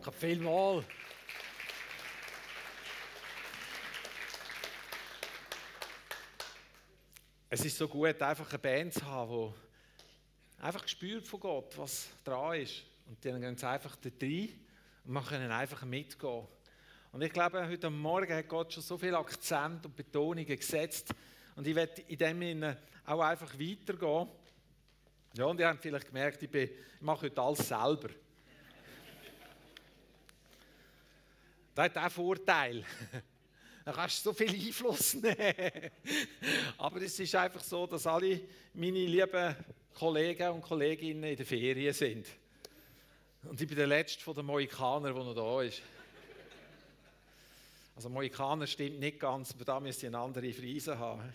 Danke vielmals. Es ist so gut, einfach eine Band zu haben, die einfach spürt von Gott, was dran ist. Und dann gehen sie einfach da rein und man können einfach mitgehen. Und ich glaube, heute Morgen hat Gott schon so viel Akzent und Betonungen gesetzt. Und ich werde in dem Sinne auch einfach weitergehen. Ja, und ihr habt vielleicht gemerkt, ich, bin, ich mache heute alles selber. Das hat auch Vorteil. Da kannst du so viel Einfluss nehmen. Aber es ist einfach so, dass alle meine lieben Kollegen und Kolleginnen in der Ferien sind. Und ich bin der Letzte von den Mohikaner, der noch da ist. Also Mohikaner stimmt nicht ganz, aber da müsst ihr eine andere Frise haben.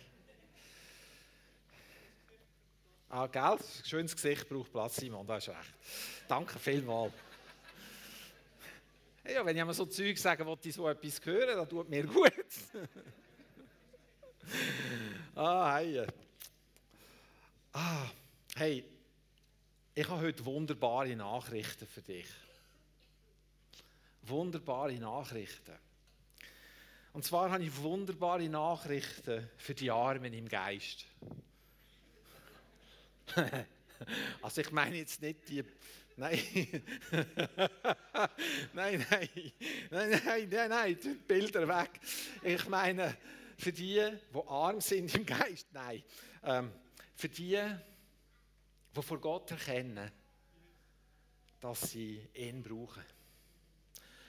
Ah, gell? Schönes Gesicht braucht Platz, Simon, das ist recht. Danke vielmals. Ja, wenn ich mir so Zeug sage, wollte ich so etwas hören, dann tut mir gut. ah, hey. Ah, hey, ich habe heute wunderbare Nachrichten für dich. Wunderbare Nachrichten. Und zwar habe ich wunderbare Nachrichten für die Armen im Geist. also ich meine jetzt nicht die Nein. nein, nein. Nein, nein, nein, nein, die Bilder weg. Ich meine, für die, die arm sind im Geist, nein. Ähm, für die, die vor Gott erkennen, dass sie ihn brauchen.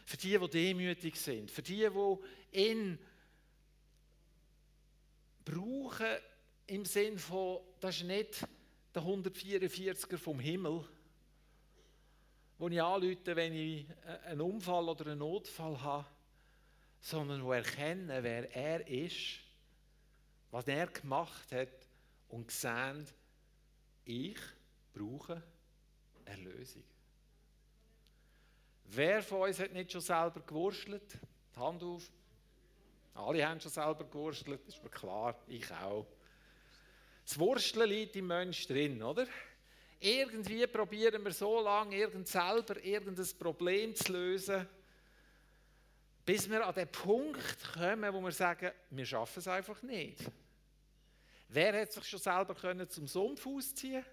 Für die, die demütig sind. Für die, die ihn brauchen im Sinn von, das ist nicht der 144er vom Himmel, wo ich anrufe, wenn ich einen Unfall oder einen Notfall habe, sondern wo erkennen, wer er ist, was er gemacht hat und sehen, ich brauche Erlösung. Wer von uns hat nicht schon selber gewurschtelt? Die Hand auf. Alle haben schon selber gewurschtelt, ist mir klar, ich auch. Das Wursteln liegt im Mensch drin, oder? Irgendwie probieren wir so lange irgend selber irgendein Problem zu lösen, bis wir an den Punkt kommen, wo wir sagen, wir schaffen es einfach nicht. Wer hat sich schon selber können zum Sumpf ausziehen?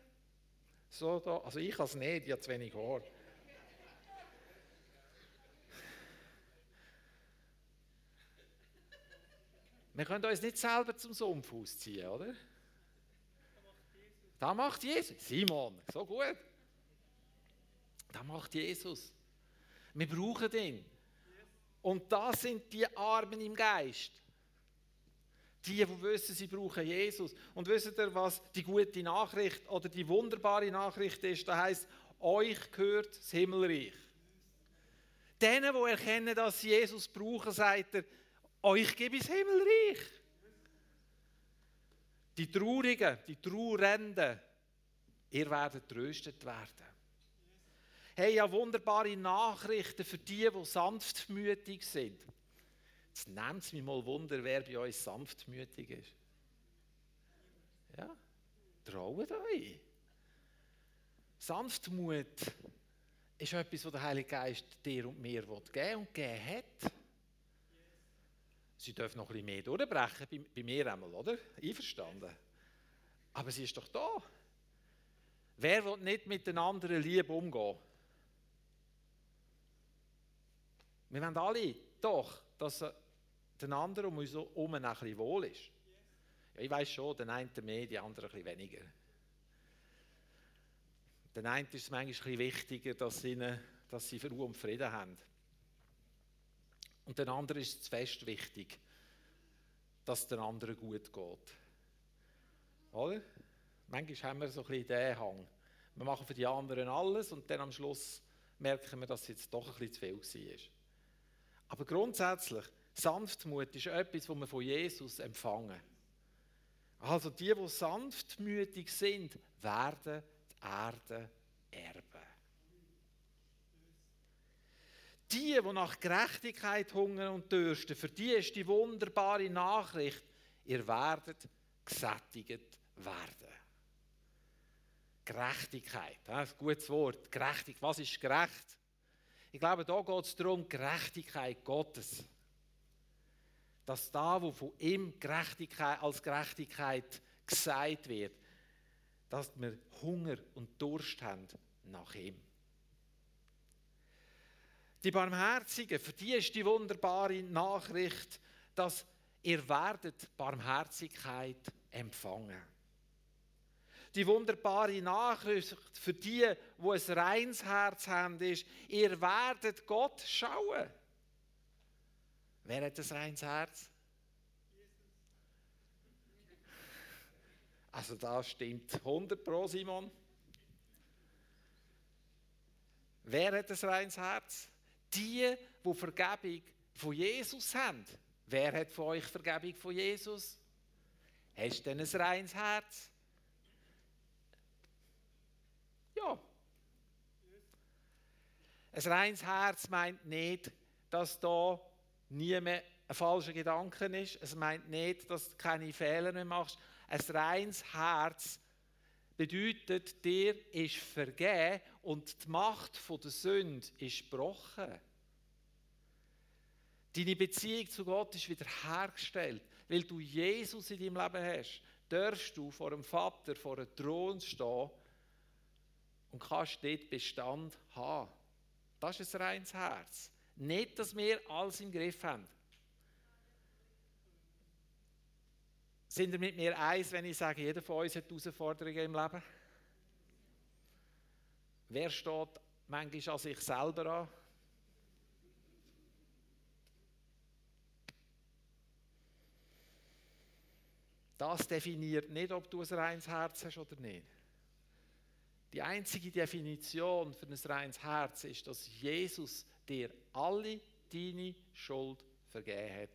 So da, also ich als nicht, ich habe zu wenig Haar. Wir können uns nicht selber zum Sumpf ausziehen, oder? Da macht Jesus. Simon, so gut. Da macht Jesus. Wir brauchen ihn. Und das sind die Armen im Geist. Die, die wissen, sie brauchen Jesus. Und wisst ihr, was die gute Nachricht oder die wunderbare Nachricht ist? Da heißt, euch gehört das Himmelreich. Denen, die erkennen, dass sie Jesus brauchen, sagt er, euch gebe ich das Himmelreich. Die Traurigen, die Trauernden, ihr werdet tröstet werden. Hey, ja, wunderbare Nachrichten für die, die sanftmütig sind. Jetzt nehmt es mich mal Wunder, wer bei euch sanftmütig ist. Ja, traut euch. Sanftmut ist etwas, was der Heilige Geist dir und mir geben und geben hat. Sie dürfen noch ein bisschen mehr durchbrechen, bei, bei mir einmal, oder? Einverstanden. Aber sie ist doch da. Wer will nicht mit den anderen lieb umgehen? Wir wollen alle doch, dass den anderen um uns herum ein bisschen wohl ist. Ja, ich weiß schon, der eine mehr, die anderen ein bisschen weniger. Den einen ist es manchmal ein bisschen wichtiger, dass sie, dass sie Ruhe und Frieden haben. Und den anderen ist es fest wichtig, dass es den anderen gut geht. Oder? Manchmal haben wir so ein bisschen den Hang. Wir machen für die anderen alles und dann am Schluss merken wir, dass es jetzt doch ein bisschen zu viel war. Aber grundsätzlich, Sanftmut ist etwas, was wir von Jesus empfangen. Also die, die sanftmütig sind, werden die Erde erben. Die, die nach Gerechtigkeit hungern und dürsten, für die ist die wunderbare Nachricht, ihr werdet gesättigt werden. Gerechtigkeit, ein gutes Wort. Gerechtig, was ist gerecht? Ich glaube, da geht es darum, Gerechtigkeit Gottes. Dass da, wo von ihm Gerechtigkeit, als Gerechtigkeit gesagt wird, dass wir Hunger und Durst haben nach ihm. Die Barmherzigen, für die ist die wunderbare Nachricht, dass ihr werdet Barmherzigkeit empfangen. Die wunderbare Nachricht für die, wo ein reines Herz haben, ist, ihr werdet Gott schauen. Wer hat ein reines Herz? Also da stimmt 100 pro Simon. Wer hat ein reines Herz? Die, die Vergebung von Jesus haben. Wer hat von euch Vergebung von Jesus? Hast du denn ein reines Herz? Ja. Ein reines Herz meint nicht, dass da nie mehr ein falscher Gedanke ist. Es meint nicht, dass du keine Fehler mehr machst. Ein reines Herz bedeutet, dir ist vergeben und die Macht der Sünde ist gebrochen. Deine Beziehung zu Gott ist wieder hergestellt, weil du Jesus in deinem Leben hast. Darfst du vor dem Vater, vor einem Thron stehen und kannst dort Bestand haben. Das ist ein reines Herz. Nicht, dass wir alles im Griff haben. Sind ihr mit mir eins, wenn ich sage, jeder von uns hat Herausforderungen im Leben? Wer steht manchmal an sich selber an? Das definiert nicht, ob du ein reines Herz hast oder nicht. Die einzige Definition für ein reines Herz ist, dass Jesus dir alle deine Schuld vergeben hat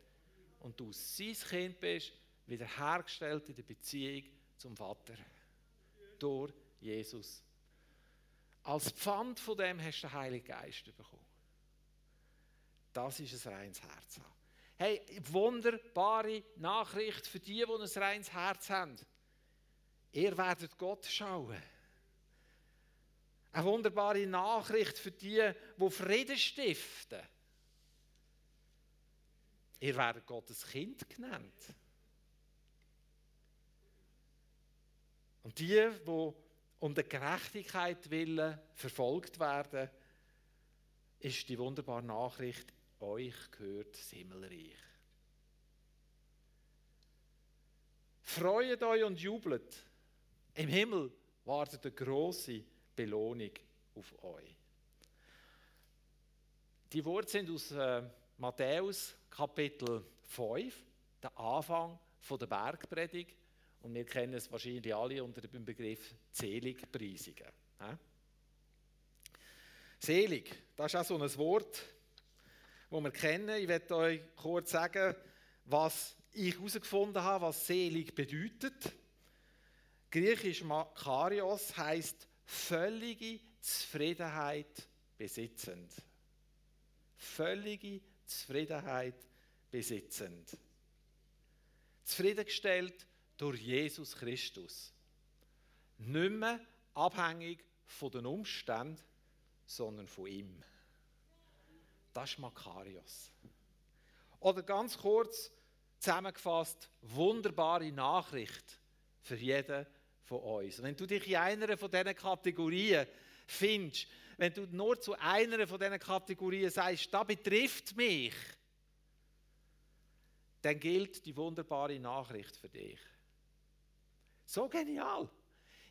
und du sein Kind bist, wiederhergestellt in der Beziehung zum Vater. Durch Jesus. Als Pfand von dem hast du den Heiligen Geist bekommen. Das ist ein reines Herz. Hey, wunderbare Nachricht für die, die ein reines Herz haben. Ihr werdet Gott schauen. Eine wunderbare Nachricht für die, die Frieden stiften. Ihr werdet Gottes Kind genannt. Und die, die um der Gerechtigkeit willen verfolgt werden, ist die wunderbare Nachricht, euch gehört das Himmelreich. Freut euch und jubelt. Im Himmel wartet eine große Belohnung auf euch. Die Worte sind aus äh, Matthäus Kapitel 5, der Anfang von der Bergpredigt. Und wir kennen es wahrscheinlich alle unter dem Begriff Seligpreisungen. Selig, das ist auch so ein Wort, das wir kennen. Ich werde euch kurz sagen, was ich herausgefunden habe, was selig bedeutet. Griechisch Makarios heißt völlige Zufriedenheit besitzend. Völlige Zufriedenheit besitzend. Zufriedengestellt durch Jesus Christus. Nicht mehr abhängig von den Umständen, sondern von ihm. Das ist Makarios. Oder ganz kurz zusammengefasst, wunderbare Nachricht für jeden von uns. Wenn du dich in einer von diesen Kategorien findest, wenn du nur zu einer von diesen Kategorien sagst, das betrifft mich, dann gilt die wunderbare Nachricht für dich. So genial.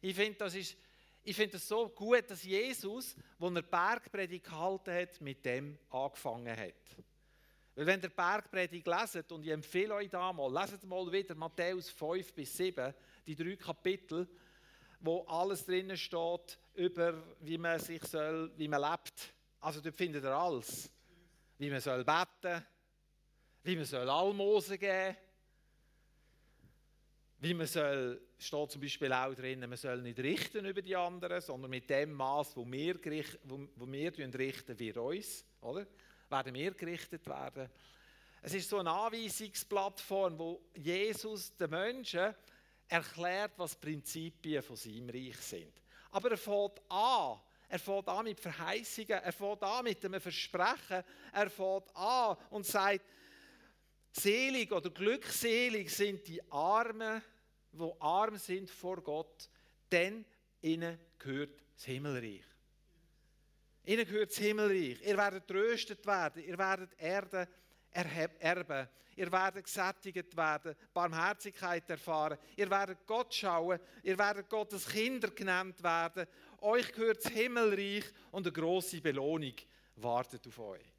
Ich finde, das ist ich finde es so gut, dass Jesus, wo er Bergpredigt gehalten hat, mit dem angefangen hat. Weil wenn ihr Bergpredigt leset, und ich empfehle euch da mal, leset mal wieder Matthäus 5 bis 7, die drei Kapitel, wo alles drinnen steht über, wie man sich soll, wie man lebt. Also dort findet ihr alles. Wie man soll beten, wie man soll Almosen geben, wie man soll, steht zum Beispiel auch drin, man soll nicht richten über die anderen, sondern mit dem Maß, wo wir, wo, wo wir richten, wir uns, oder? werden wir gerichtet werden. Es ist so eine Anweisungsplattform, wo Jesus den Menschen erklärt, was Prinzipien von seinem Reich sind. Aber er fängt an er fährt an mit Verheißungen, er fährt an mit einem Versprechen, er fährt an und sagt, selig oder glückselig sind die Armen, wo arm sind vor Gott, denn ihnen gehört das Himmelreich. Ihnen gehört das Himmelreich. Ihr werdet tröstet werden, ihr werdet Erde erben. Ihr werdet gesättigt werden, Barmherzigkeit erfahren. Ihr werdet Gott schauen, ihr werdet Gottes Kinder genannt werden. Euch gehört das Himmelreich und eine große Belohnung wartet auf euch.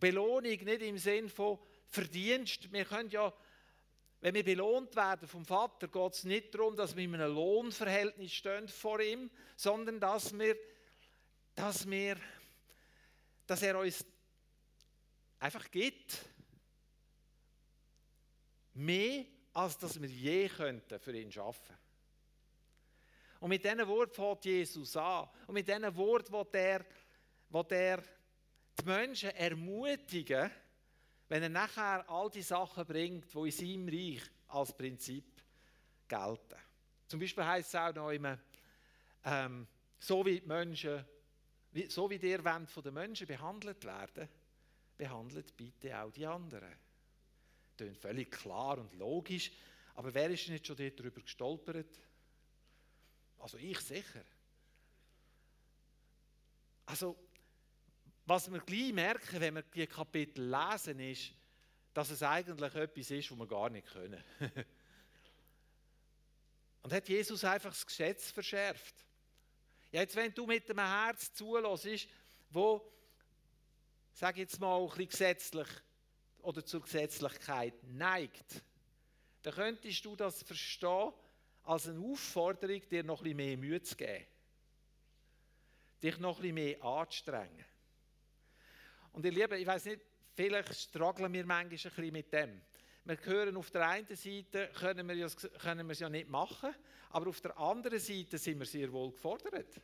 Belohnung nicht im Sinn von Verdienst. Wir können ja, wenn wir belohnt werden vom Vater, geht es nicht darum, dass wir in einem Lohnverhältnis stehen vor ihm, sondern dass wir, dass wir, dass er uns einfach gibt. Mehr, als dass wir je könnten für ihn arbeiten. Und mit diesen Worten fängt Jesus an. Und mit diesen Worten will er, will er die Menschen ermutigen, wenn er nachher all die Sachen bringt, die in seinem Reich als Prinzip gelten. Zum Beispiel heißt es auch noch immer, ähm, so wie die Menschen, so wie ihr wollt von den Menschen behandelt werden, behandelt bitte auch die anderen. Das ist völlig klar und logisch, aber wer ist nicht schon darüber gestolpert? Also ich sicher. Also, was wir gleich merken, wenn wir die Kapitel lesen, ist, dass es eigentlich etwas ist, was wir gar nicht können. und hat Jesus einfach das Gesetz verschärft. Ja, jetzt, wenn du mit dem Herz zulässt, wo sage jetzt mal, ein bisschen gesetzlich oder zur Gesetzlichkeit neigt, dann könntest du das verstehen als eine Aufforderung, dir noch ein bisschen mehr Mühe zu geben. Dich noch ein bisschen mehr anzustrengen. Und ihr Lieben, ich weiß nicht, vielleicht strugglen wir manchmal ein bisschen mit dem. Wir hören auf der einen Seite, können wir, können wir es ja nicht machen, aber auf der anderen Seite sind wir sehr wohl gefordert.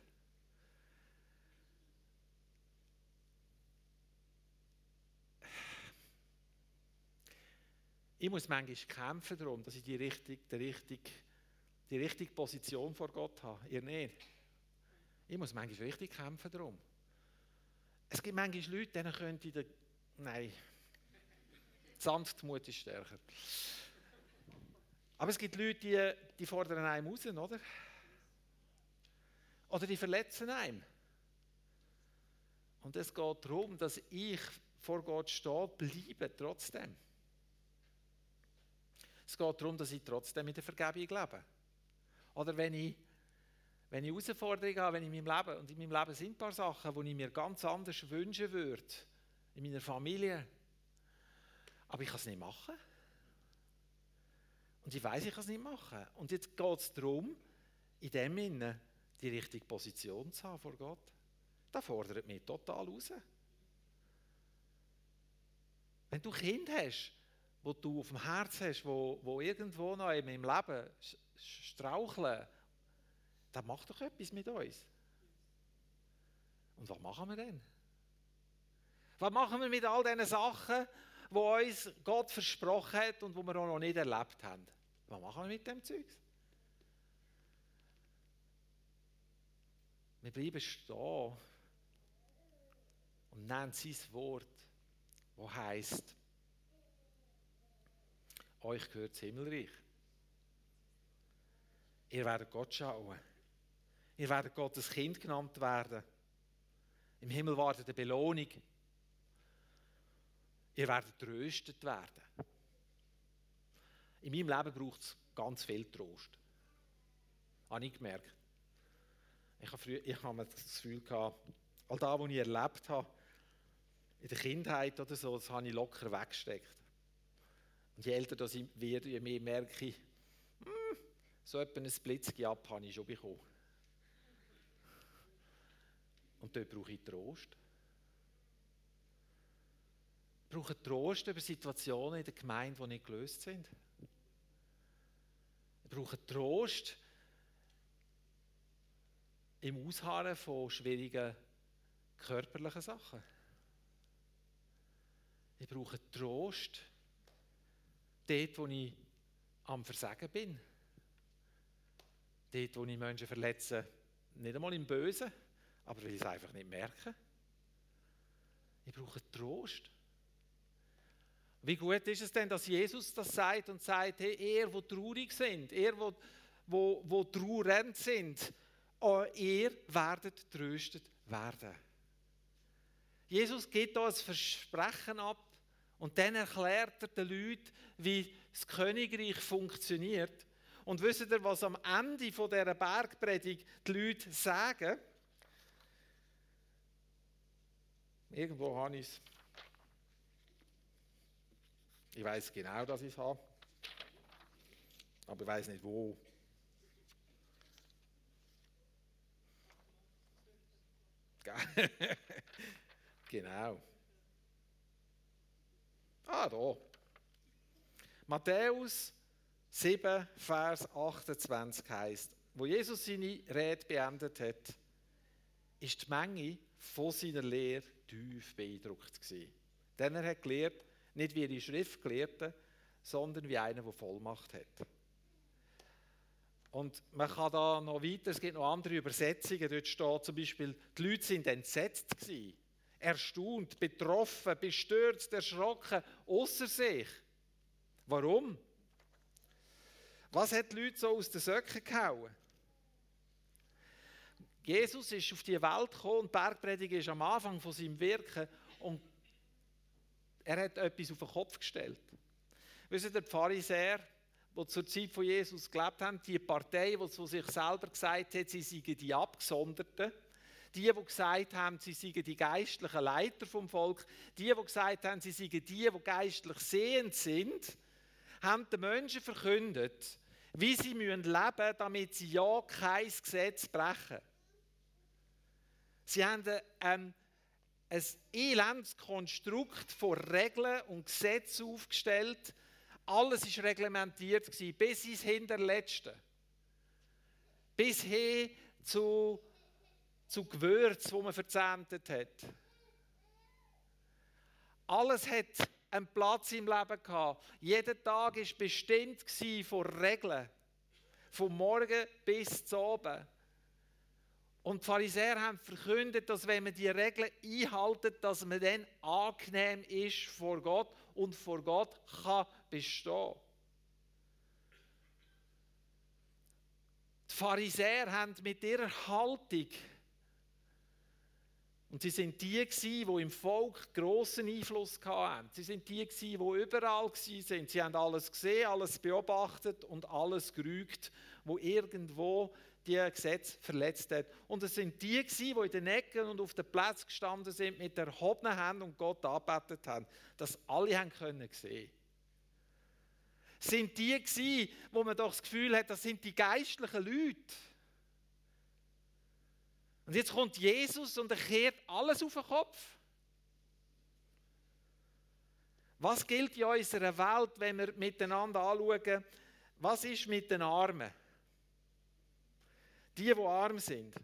Ich muss manchmal kämpfen darum, dass ich die richtige, die richtige, die richtige Position vor Gott habe. Ihr nicht. Ich muss manchmal richtig kämpfen darum. Es gibt manchmal Leute, denen könnte. Den, nein. Sanftmut ist stärker. Aber es gibt Leute, die, die fordern einem raus, oder? Oder die verletzen einem. Und es geht darum, dass ich vor Gott stehe, bleibe trotzdem. Es geht darum, dass ich trotzdem in der Vergebung lebe. Oder wenn ich, wenn ich Herausforderungen habe, wenn ich in meinem Leben, und in meinem Leben sind ein paar Sachen, die ich mir ganz anders wünschen würde, in meiner Familie, aber ich kann es nicht machen. Und ich weiß, ich kann es nicht machen. Und jetzt geht es darum, in dem Sinne die richtige Position zu haben vor Gott. Das fordert mich total raus. Wenn du Kind hast, wo du auf dem Herz hast, wo, wo irgendwo noch in meinem Leben straucheln, das macht doch etwas mit uns. Und was machen wir denn? Was machen wir mit all diesen Sachen, die uns Gott versprochen hat und die wir auch noch nicht erlebt haben? Was machen wir mit dem Zeug? Wir bleiben stehen und nennen sein Wort, wo heißt euch gehört das Himmelreich. Ihr werdet Gott schauen. Ihr werdet Gottes Kind genannt werden. Im Himmel wartet eine Belohnung. Ihr werdet tröstet werden. In meinem Leben braucht es ganz viel Trost. Habe ich gemerkt. Ich habe, früher, ich habe das Gefühl gehabt, all das, was ich erlebt habe, in der Kindheit oder so, das habe ich locker weggesteckt. Und je älter ich werde, je mehr merke ich, hm, so etwa ein Blitzki ab habe ich schon bekommen. Und dort brauche ich Trost. Ich brauche Trost über Situationen in der Gemeinde, die nicht gelöst sind. Ich brauche Trost im Ausharren von schwierigen körperlichen Sachen. Ich brauche Trost dort, wo ich am Versagen bin. Dort, wo ich Menschen verletze, nicht einmal im Bösen, aber ich es einfach nicht merke. Ich brauche Trost. Wie gut ist es denn, dass Jesus das sagt und sagt, hey, ihr, wo traurig sind, ihr, wo, wo, wo trauernd sind, oh, ihr werdet tröstet werden. Jesus gibt uns ein Versprechen ab und dann erklärt er den Leuten, wie das Königreich funktioniert. Und wisst ihr, was am Ende dieser Bergpredigt die Leute sagen? Irgendwo habe ich es. Ich weiß genau, dass ich es habe. Aber ich weiß nicht wo. genau. Ah, da. Matthäus 7, Vers 28 heißt, wo Jesus seine Rede beendet hat, ist die Menge von seiner Lehre tief beeindruckt gewesen. Denn er hat gelehrt, nicht wie die Schriftgelehrten, sondern wie einer, der Vollmacht hat. Und man kann da noch weiter, es gibt noch andere Übersetzungen, dort steht zum Beispiel, die Leute sind entsetzt gewesen, erstaunt, betroffen, bestürzt, erschrocken, außer sich. Warum? Was hat die Leute so aus den Söcken gehauen? Jesus ist auf die Welt gekommen und Bergpredigt ist am Anfang von seinem Wirken und er hat etwas auf den Kopf gestellt. Wisst ihr, der Pharisäer, die zur Zeit von Jesus gelebt haben, die Partei, die zu sich selber gesagt hat, sie seien die Abgesonderten, die, die gesagt haben, sie seien die geistlichen Leiter vom Volk, die, die gesagt haben, sie seien die, die geistlich sehend sind, haben den Menschen verkündet, wie sie leben müssen, damit sie ja kein Gesetz brechen. Sie haben ähm, ein elendes Konstrukt von Regeln und Gesetzen aufgestellt. Alles war reglementiert, bis ins Hinterletzte. Bis hin zu, zu Gewürz, wo man verzähmt hat. Alles hat einen Platz im Leben gehabt. Jeder Tag war bestimmt von Regeln. Vom Morgen bis zum Abend. Und die Pharisäer haben verkündet, dass wenn man die Regeln einhaltet, dass man dann angenehm ist vor Gott und vor Gott kann bestehen. Die Pharisäer haben mit ihrer Haltung und sie sind die, die im Volk großen Einfluss hatten. Sie sind die, die überall waren. Sie haben alles gesehen, alles beobachtet und alles gerügt, wo irgendwo die Gesetze verletzt hat. Und es sind die, die in den Ecken und auf den Plätzen gestanden sind, mit erhobenen Händen und Gott arbeitet haben. Das alle haben können sehen. Sind die, die, wo man doch das Gefühl hat, das sind die geistlichen Leute. Und jetzt kommt Jesus und er kehrt alles auf den Kopf. Was gilt in unserer Welt, wenn wir miteinander anschauen, was ist mit den Armen? Die, die arm sind.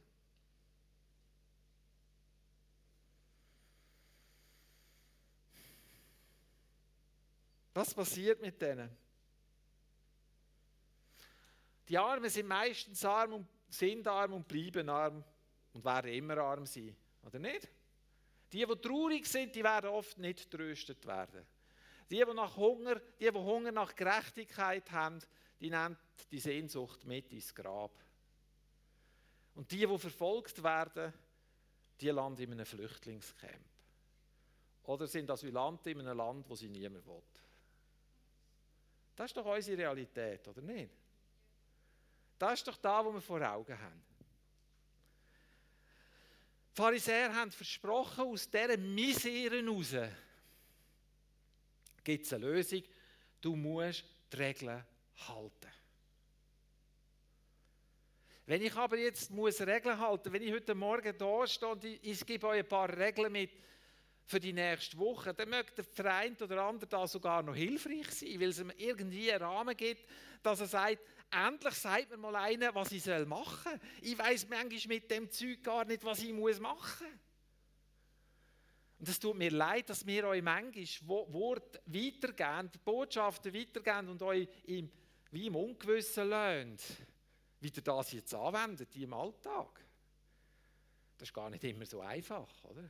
Was passiert mit denen? Die Armen sind meistens arm und sind arm und bleiben arm und werden immer arm sein, oder nicht? Die, die traurig sind, die werden oft nicht tröstet werden. Die, die nach Hunger, die, die Hunger nach Gerechtigkeit haben, die nehmen die Sehnsucht mit ins Grab. Und die, die verfolgt werden, die landen in einem Flüchtlingscamp. Oder sind Asylanten in einem Land, wo sie niemand will. Das ist doch unsere Realität, oder nicht? Das ist doch da, wo wir vor Augen haben. Die Pharisäer haben versprochen, aus dieser Misere heraus gibt es eine Lösung. Du musst die Regeln halten. Wenn ich aber jetzt muss Regeln halten, wenn ich heute Morgen da stehe und ich, gebe euch ein paar Regeln mit für die nächste Woche, dann möchte der eine oder andere da sogar noch hilfreich sein, weil es ihm irgendwie einen Rahmen gibt, dass er sagt, endlich sagt mir mal einer, was ich machen soll. Ich weiß manchmal mit dem Zeug gar nicht, was ich muss machen muss. Und es tut mir leid, dass wir euch manchmal Worte weitergeben, Botschaften weitergeben und euch im, wie im Ungewissen löhnt wie ihr das jetzt anwendet im Alltag. Das ist gar nicht immer so einfach, oder?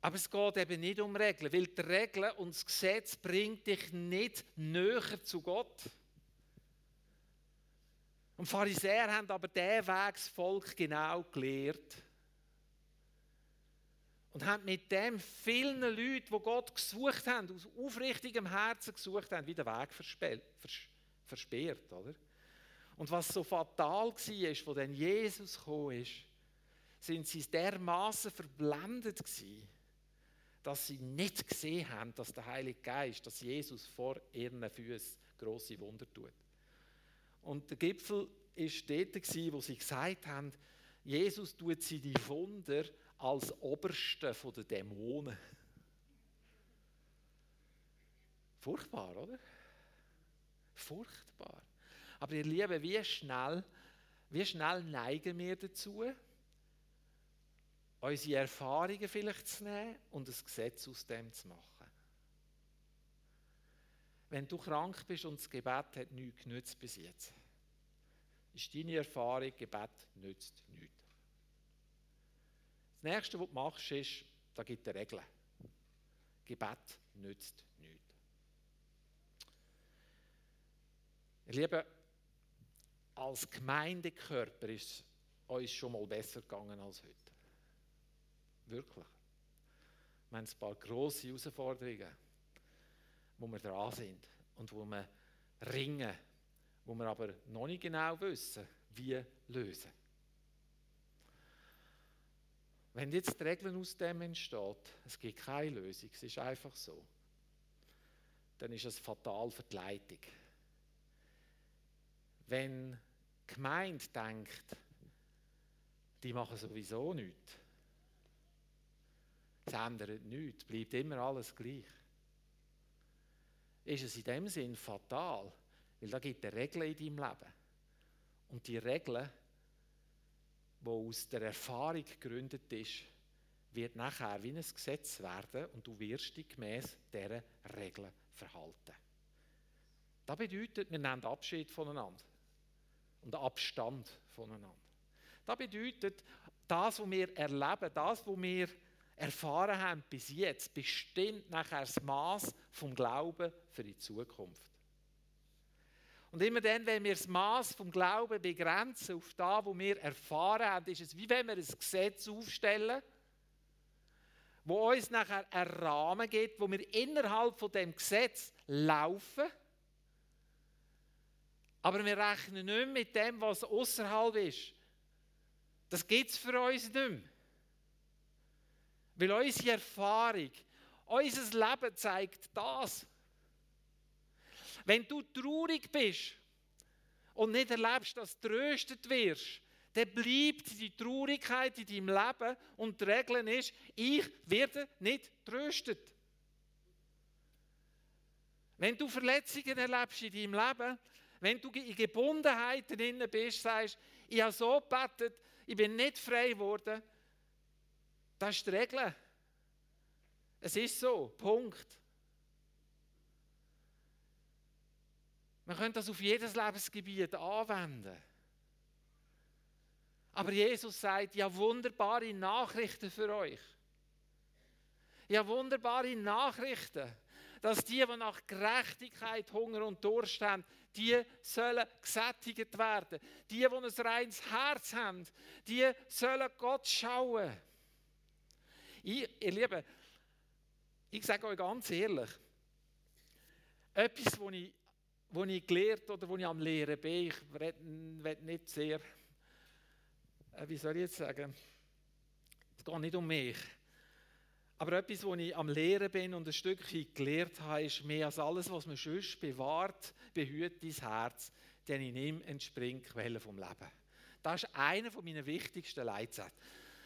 Aber es geht eben nicht um Regeln, weil die Regeln und das Gesetz bringt dich nicht näher zu Gott. Und Pharisäer haben aber den Weg das Volk genau gelehrt. Und haben mit dem vielen Leuten, die Gott gesucht haben, aus aufrichtigem Herzen gesucht haben, wieder Weg versperrt. Oder? Und was so fatal war, wo dann Jesus gekommen ist, sind sie dermaßen verblendet gewesen, dass sie nicht gesehen haben, dass der Heilige Geist, dass Jesus vor ihren Füßen große Wunder tut. Und der Gipfel ist dort, wo sie gesagt haben, Jesus tut sie die Wunder als Oberste der Dämonen. Furchtbar, oder? Furchtbar. Aber ihr Lieben, wie schnell, wie schnell neigen wir dazu, unsere Erfahrungen vielleicht zu nehmen und ein Gesetz aus dem zu machen? Wenn du krank bist und das Gebet hat nichts genützt bis jetzt, ist deine Erfahrung, Gebet nützt nichts. Das Nächste, was du machst, ist, da gibt es Regeln. Gebet nützt nichts. Ihr Lieben, als Gemeindekörper ist es uns schon mal besser gegangen als heute. Wirklich. Wir haben ein paar grosse Herausforderungen, wo wir dran sind und wo wir ringen, wo wir aber noch nicht genau wissen, wie lösen. Wenn jetzt die Regeln aus dem entsteht, es gibt keine Lösung, es ist einfach so, dann ist es fatal für die Leitung. Wenn die Gemeinde denkt, die machen sowieso nichts, es ändert nichts, bleibt immer alles gleich, ist es in dem Sinn fatal, weil da gibt es Regeln in deinem Leben. Und die Regeln, die aus der Erfahrung gegründet ist, wird nachher wie ein Gesetz werden und du wirst dich gemäß dieser Regeln verhalten. Das bedeutet, wir nehmen Abschied voneinander und Abstand voneinander. Das bedeutet, das, was wir erleben, das, was wir erfahren haben bis jetzt, bestimmt nachher das Maß vom Glauben für die Zukunft. Und immer dann, wenn wir das Maß vom Glauben begrenzen auf das, was wir erfahren haben, ist es wie wenn wir ein Gesetz aufstellen, wo uns nachher einen Rahmen gibt, wo wir innerhalb von dem Gesetz laufen aber wir rechnen nicht mit dem, was außerhalb ist. Das gibt es für uns nicht mehr. Weil unsere Erfahrung, unser Leben zeigt das. Wenn du traurig bist und nicht erlebst, dass du tröstet wirst, dann bleibt die Traurigkeit in deinem Leben und die Regel ist, ich werde nicht tröstet. Wenn du Verletzungen erlebst in deinem Leben, wenn du in Gebundenheiten drin bist, sagst, ich habe so gebetet, ich bin nicht frei geworden, das ist die Regel. Es ist so, Punkt. Man könnte das auf jedes Lebensgebiet anwenden. Aber Jesus sagt, ja wunderbare Nachrichten für euch. Ja wunderbare Nachrichten dass die, die nach Gerechtigkeit Hunger und Durst haben, die sollen gesättigt werden. Die, die ein reines Herz haben, die sollen Gott schauen. Ich, ihr Lieben, ich sage euch ganz ehrlich, etwas, was ich, was ich gelernt oder was ich am Lehren bin, ich will nicht sehr, äh, wie soll ich jetzt sagen, es geht nicht um mich. Aber etwas, was ich am Lehren bin und ein Stückchen gelernt habe, ist mehr als alles, was man sonst bewahrt, behütet dein Herz, denn in ihm entspringt Quelle vom Leben. Das ist einer meiner wichtigsten Leitsätze.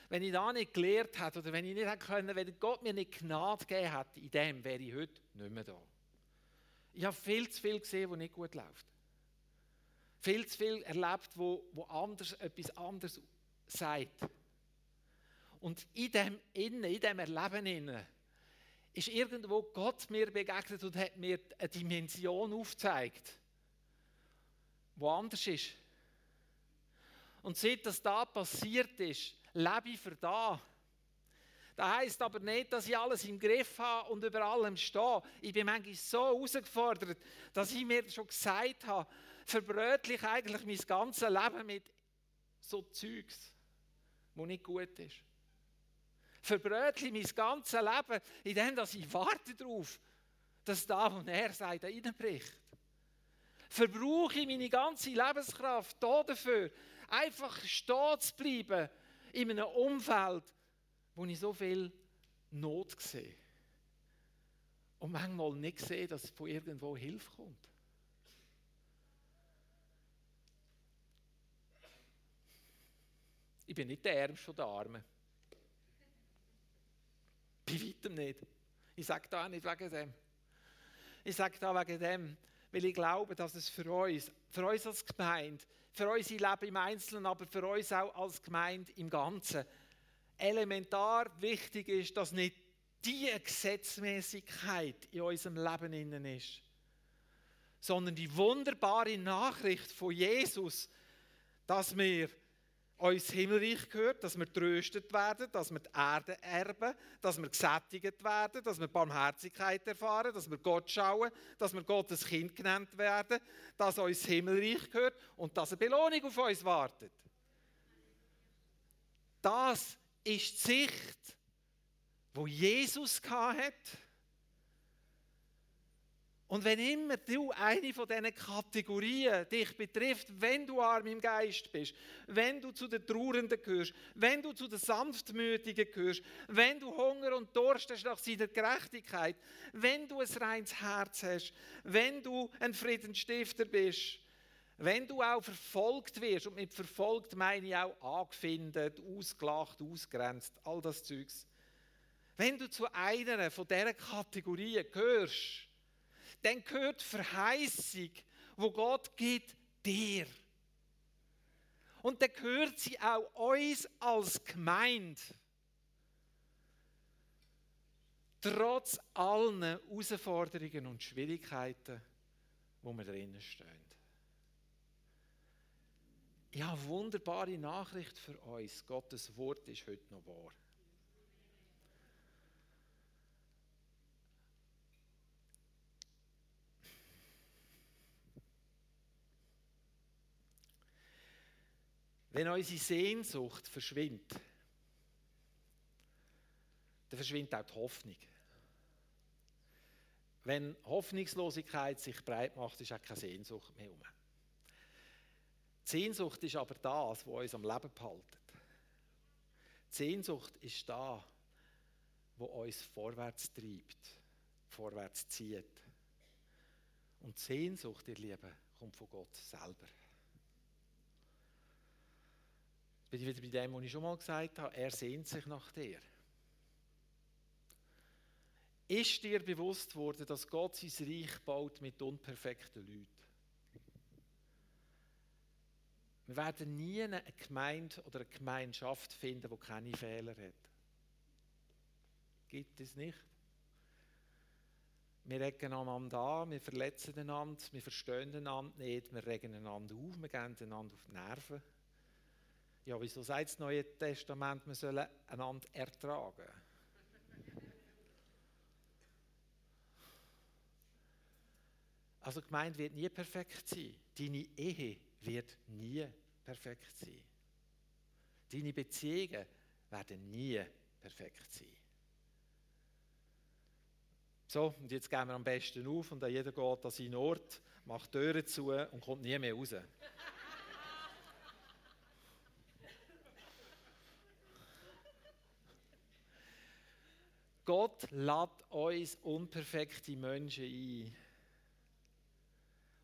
Wenn ich da nicht gelernt hätte oder wenn ich nicht hätte können, wenn Gott mir nicht Gnade gegeben hätte, in dem wäre ich heute nicht mehr da. Ich habe viel zu viel gesehen, was nicht gut läuft. Viel zu viel erlebt, wo, wo anders, etwas anderes sagt. Und in dem Innen, in dem Erleben innen, ist irgendwo Gott mir begegnet und hat mir eine Dimension aufgezeigt, wo anders ist. Und seit das da passiert ist, lebe ich für da. Das heisst aber nicht, dass ich alles im Griff habe und über allem stehe. Ich bin manchmal so herausgefordert, dass ich mir schon gesagt habe, verbrötlich eigentlich mein ganzes Leben mit so Zeugs, wo nicht gut ist. Verbrötlich mein ganzes Leben, indem ich warte darauf, dass da, wo er sagt, reinbricht. Verbrauche ich meine ganze Lebenskraft dafür, einfach stehen zu bleiben in einem Umfeld, wo ich so viel Not sehe. Und manchmal nicht sehe, dass von irgendwo Hilfe kommt. Ich bin nicht der Ärmste der Armen. Bei weitem nicht. Ich sage da auch nicht wegen dem. Ich sage da wegen dem, weil ich glaube, dass es für uns, für uns als Gemeinde, für unser Leben im Einzelnen, aber für uns auch als Gemeinde im Ganzen, elementar wichtig ist, dass nicht die Gesetzmäßigkeit in unserem Leben innen ist, sondern die wunderbare Nachricht von Jesus, dass wir uns Himmelreich gehört, dass wir tröstet werden, dass wir die Erde erben, dass wir gesättigt werden, dass wir Barmherzigkeit erfahren, dass wir Gott schauen, dass wir Gottes Kind genannt werden, dass uns Himmelreich gehört und dass eine Belohnung auf uns wartet. Das ist die Sicht, wo Jesus hatte. Und wenn immer du eine von diesen Kategorien dich betrifft, wenn du arm im Geist bist, wenn du zu den Trauernden gehörst, wenn du zu den Sanftmütigen gehörst, wenn du Hunger und Durst hast nach seiner Gerechtigkeit, wenn du ein reines Herz hast, wenn du ein Friedensstifter bist, wenn du auch verfolgt wirst, und mit verfolgt meine ich auch angefindet, ausgelacht, ausgrenzt, all das Zeugs. Wenn du zu einer von diesen Kategorien gehörst, dann gehört Verheißung, wo Gott gibt, dir. Und dann gehört sie auch uns als Gemeinde. Trotz allen Herausforderungen und Schwierigkeiten, wo wir drinnen stehen. Ich habe eine wunderbare Nachricht für uns. Gottes Wort ist heute noch wahr. Wenn unsere Sehnsucht verschwindet, dann verschwindet auch die Hoffnung. Wenn Hoffnungslosigkeit sich breit macht, ist auch keine Sehnsucht mehr um. Die Sehnsucht ist aber das, was uns am Leben behaltet. Die Sehnsucht ist da, wo uns vorwärts treibt, vorwärts zieht. Und die Sehnsucht, ihr Lieben, kommt von Gott selber bin ich wieder bei dem, was ich schon mal gesagt habe, er sehnt sich nach dir. Ist dir bewusst worden, dass Gott sein Reich baut mit unperfekten Leuten? Wir werden nie eine Gemeinde oder eine Gemeinschaft finden, die keine Fehler hat. Gibt es nicht? Wir regen einander an, wir verletzen einander, wir verstehen einander nicht, wir regen einander auf, wir gehen einander auf die Nerven. Ja, wieso sagt das Neue Testament, wir sollen einander ertragen? Also gemeint wird nie perfekt sein. Deine Ehe wird nie perfekt sein. Deine Beziehungen werden nie perfekt sein. So, und jetzt gehen wir am besten auf und jeder geht an seinen Ort, macht Türen zu und kommt nie mehr raus. Gott lädt uns unperfekte Menschen ein.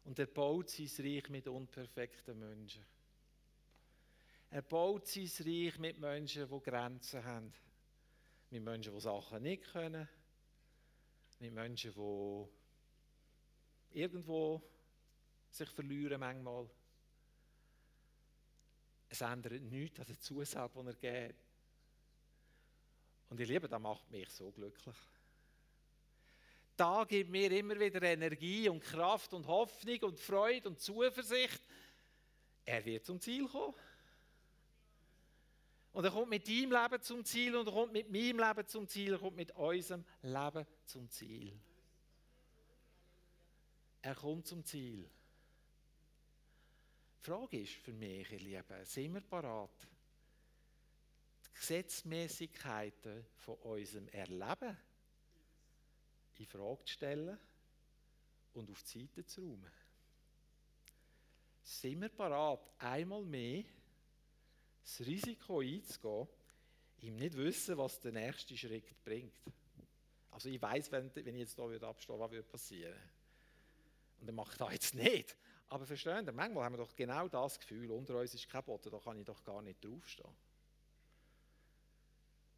Und er baut sein Reich mit unperfekten Menschen. Er baut sein Reich mit Menschen, die Grenzen haben. Mit Menschen, die Sachen nicht können. Mit Menschen, die irgendwo sich verlieren manchmal. Es ändert nichts an der Zusage, die er gibt. Und ich liebe, das macht mich so glücklich. Da gibt mir immer wieder Energie und Kraft und Hoffnung und Freude und Zuversicht. Er wird zum Ziel kommen. Und er kommt mit deinem Leben zum Ziel und er kommt mit meinem Leben zum Ziel, er kommt mit unserem Leben zum Ziel. Er kommt zum Ziel. Die Frage ist für mich, ihr Lieben, sind wir parat, die Gesetzmäßigkeiten von unserem Erleben in Frage zu stellen und auf die Seite zu räumen? Sind wir parat, einmal mehr das Risiko einzugehen, ihm nicht wissen, was der nächste Schritt bringt? Also ich weiß, wenn, wenn ich jetzt hier abstehen würde, was würde passieren? Und er macht das jetzt nicht. Aber verstehen Sie, manchmal haben wir doch genau das Gefühl, unter uns ist kein Boden, da kann ich doch gar nicht draufstehen.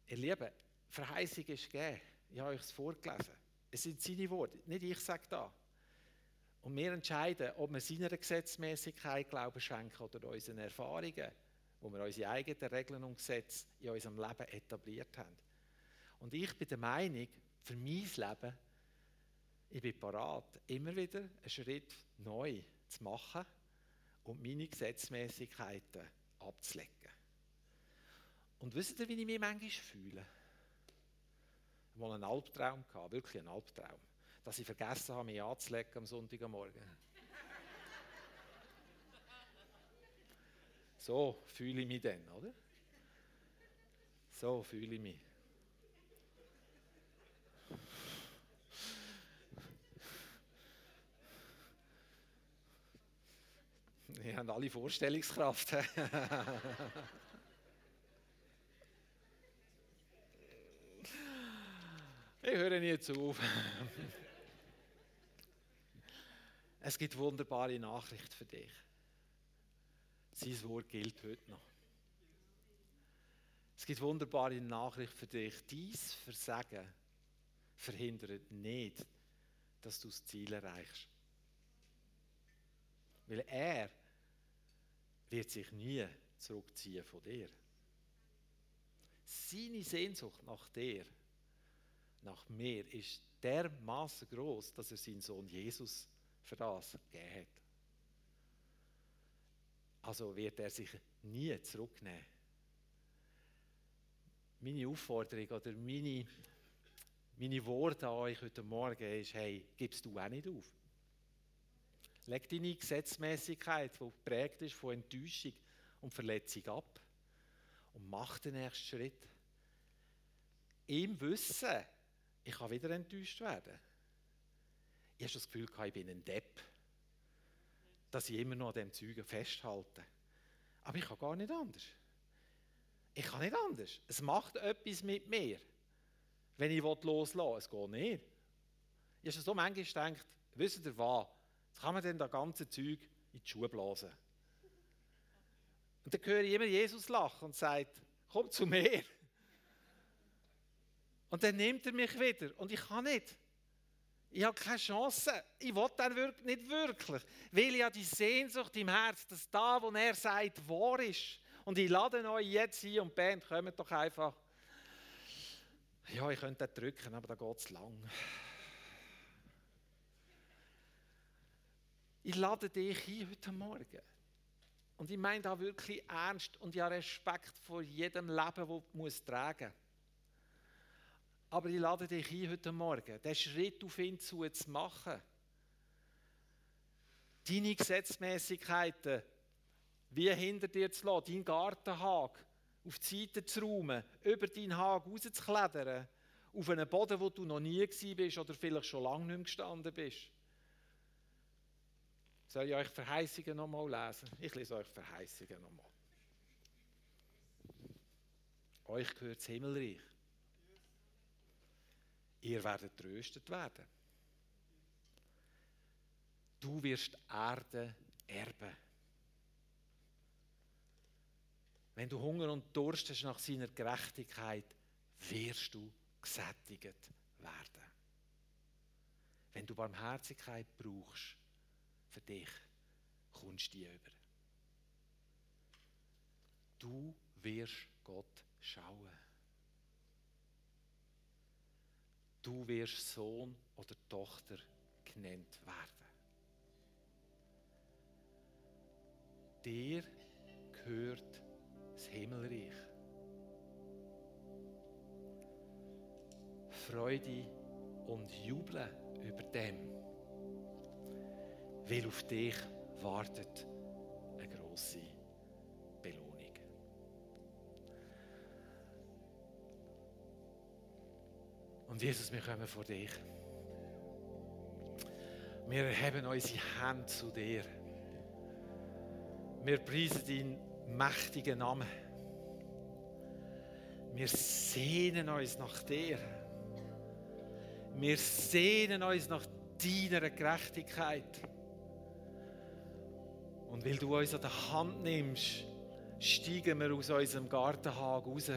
Ihr Lieben, Verheißung ist gegeben. Ich habe euch es vorgelesen. Es sind seine Worte, nicht ich sage da. Und wir entscheiden, ob wir seiner Gesetzmäßigkeit Glauben schenken oder unseren Erfahrungen, wo wir unsere eigenen Regeln und Gesetze in unserem Leben etabliert haben. Und ich bin der Meinung, für mein Leben, ich bin parat, immer wieder einen Schritt neu zu machen und meine Gesetzmäßigkeiten abzulegen. Und wisst ihr, wie ich mich manchmal fühle? Ich hatte einen Albtraum, gehabt, wirklich einen Albtraum, dass ich vergessen habe, mich anzulegen am Sonntagmorgen. So fühle ich mich dann, oder? So fühle ich mich. Wir haben alle Vorstellungskraft. ich höre nie zu. es gibt wunderbare Nachricht für dich. Sein Wort gilt heute noch. Es gibt wunderbare Nachricht für dich. Dies Versagen verhindert nicht, dass du das Ziel erreichst. Weil er wird sich nie zurückziehen von dir. Seine Sehnsucht nach dir, nach mir, ist dermaßen groß, dass er seinen Sohn Jesus für das gegeben hat. Also wird er sich nie zurücknehmen. Meine Aufforderung oder meine, meine Worte an euch heute Morgen ist, hey, gibst du auch nicht auf. Leg deine Gesetzmäßigkeit, die geprägt ist von Enttäuschung und Verletzung ab und mach den nächsten Schritt. Im Wissen, ich kann wieder enttäuscht werden. Ich habe das Gefühl, ich bin ein Depp, dass ich immer noch an dem Zeugen festhalte. Aber ich kann gar nicht anders. Ich kann nicht anders. Es macht etwas mit mir, wenn ich loslassen will. Es geht nicht. Ich habe so manchmal gedacht, wisst ihr was? Jetzt kann man denn das ganze Zeug in die Schuhe blasen. Und dann höre ich immer Jesus lachen und sagt, komm zu mir. Und dann nimmt er mich wieder und ich kann nicht. Ich habe keine Chance. Ich will dann nicht wirklich. Weil ich habe die Sehnsucht im Herz, dass da, wo er sagt, wahr ist. Und ich lade euch jetzt hier und Band, kommt doch einfach. Ja, ich könnte drücken, aber da geht es lang. Ich lade dich ein heute Morgen. Und ich meine da wirklich ernst und ich habe Respekt vor jedem Leben, das du tragen Aber ich lade dich ein heute Morgen, den Schritt auf ihn zu, zu machen. Deine Gesetzmäßigkeiten wie hinter dir zu lassen, deinen Gartenhag auf die Seite zu räumen, über deinen Hag rauszuklettern, auf einen Boden, wo du noch nie bist oder vielleicht schon lange nicht mehr gestanden bist. Soll ich euch Verheißungen nochmal lesen? Ich lese euch Verheißungen nochmal. Euch gehört das Himmelreich. Ihr werdet tröstet werden. Du wirst Erde erben. Wenn du Hunger und Durst hast nach seiner Gerechtigkeit, wirst du gesättigt werden. Wenn du Barmherzigkeit brauchst, für dich kommst du die über. Du wirst Gott schauen. du wirst Sohn oder Tochter genannt werden. Dir gehört das Himmelreich. Freude und Jubel über dem, weil auf dich wartet eine große Und Jesus, wir kommen vor dich. Wir erheben unsere Hände zu dir. Wir preisen deinen mächtigen Namen. Wir sehnen uns nach dir. Wir sehnen uns nach deiner Gerechtigkeit. Und weil du uns an der Hand nimmst, steigen wir aus unserem Gartenhag raus.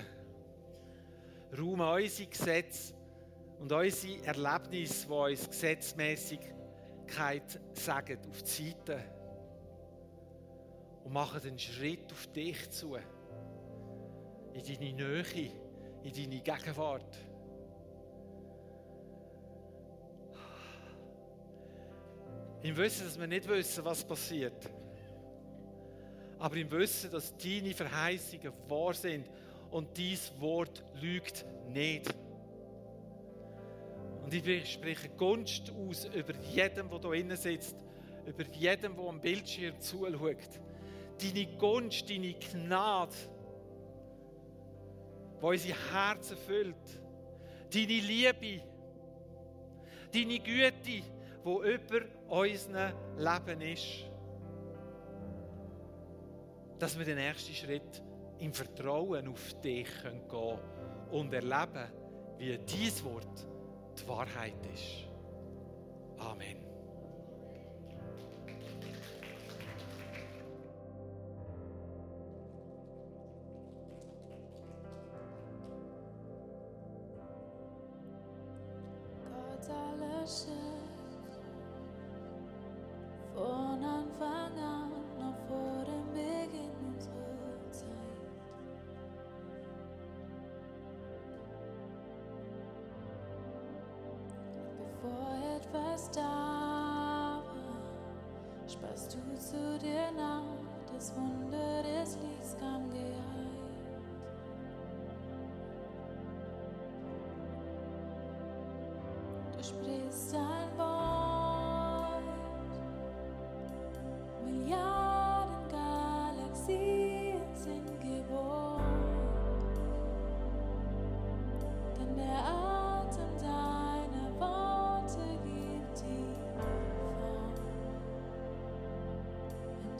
Räumen unsere Gesetze und unsere Erlebnisse, die uns Gesetzmäßigkeit sagen, auf die Seite und machen einen Schritt auf dich zu, in deine Nähe, in deine Gegenwart. Im Wissen, dass wir nicht wissen, was passiert. Aber im Wissen, dass deine Verheißungen wahr sind und dies Wort lügt nicht. Und ich spreche Gunst aus über jedem, der hier innen sitzt, über jedem, der am Bildschirm zuschaut. Deine Gunst, deine Gnade, die unsere Herzen füllt. Deine Liebe, deine Güte, die über unserem Leben ist. Dass wir den nächsten Schritt im Vertrauen auf dich gehen können und erleben, wie dieses Wort die Wahrheit ist. Amen. Gott aller da war, sparst du zu dir nach, das Wunder des Lichts kam geheilt.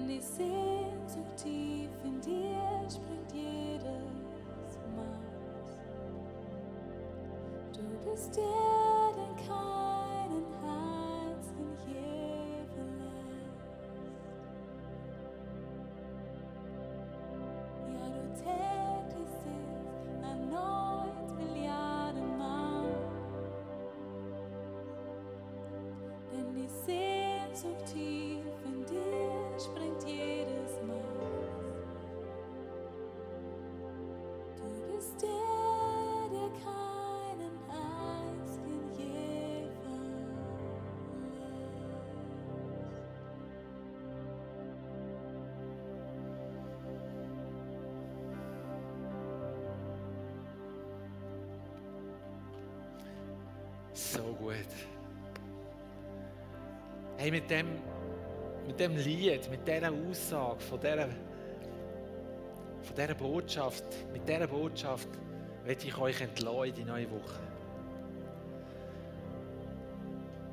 Denn die Sehnsucht tief in dir sprengt jedes Maß. Du bist der so gut. Hey, mit dem, mit dem Lied, mit dieser Aussage, von dieser, von dieser Botschaft, mit dieser Botschaft werde ich euch entlassen in die neue Woche.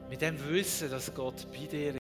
Mit dem Wissen, dass Gott bei dir ist.